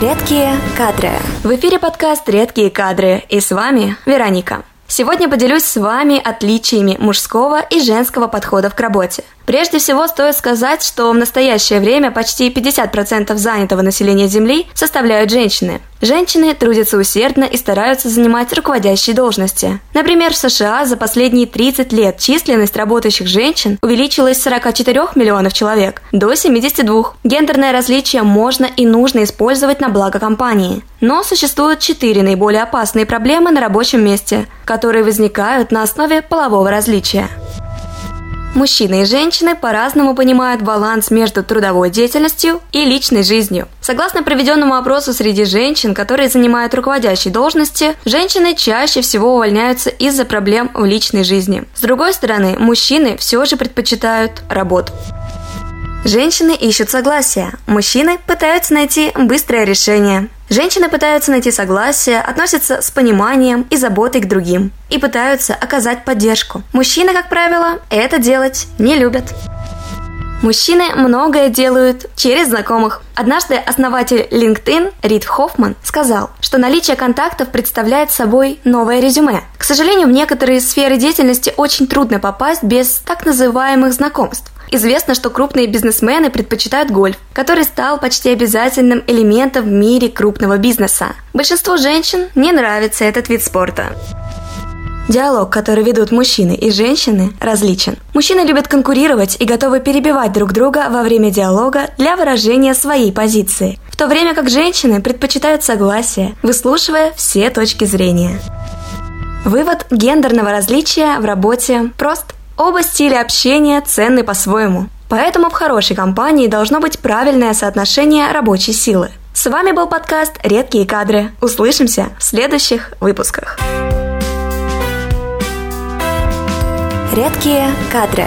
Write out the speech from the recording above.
Редкие кадры. В эфире подкаст «Редкие кадры» и с вами Вероника. Сегодня поделюсь с вами отличиями мужского и женского подходов к работе – Прежде всего, стоит сказать, что в настоящее время почти 50% занятого населения Земли составляют женщины. Женщины трудятся усердно и стараются занимать руководящие должности. Например, в США за последние 30 лет численность работающих женщин увеличилась с 44 миллионов человек до 72. Гендерное различие можно и нужно использовать на благо компании. Но существуют четыре наиболее опасные проблемы на рабочем месте, которые возникают на основе полового различия. Мужчины и женщины по-разному понимают баланс между трудовой деятельностью и личной жизнью. Согласно проведенному опросу среди женщин, которые занимают руководящие должности, женщины чаще всего увольняются из-за проблем в личной жизни. С другой стороны, мужчины все же предпочитают работу. Женщины ищут согласия, мужчины пытаются найти быстрое решение. Женщины пытаются найти согласие, относятся с пониманием и заботой к другим и пытаются оказать поддержку. Мужчины, как правило, это делать не любят. Мужчины многое делают через знакомых. Однажды основатель LinkedIn Рид Хоффман сказал, что наличие контактов представляет собой новое резюме. К сожалению, в некоторые сферы деятельности очень трудно попасть без так называемых знакомств. Известно, что крупные бизнесмены предпочитают гольф, который стал почти обязательным элементом в мире крупного бизнеса. Большинству женщин не нравится этот вид спорта. Диалог, который ведут мужчины и женщины, различен. Мужчины любят конкурировать и готовы перебивать друг друга во время диалога для выражения своей позиции, в то время как женщины предпочитают согласие, выслушивая все точки зрения. Вывод гендерного различия в работе прост – Оба стиля общения ценны по-своему. Поэтому в хорошей компании должно быть правильное соотношение рабочей силы. С вами был подкаст «Редкие кадры». Услышимся в следующих выпусках. Редкие кадры.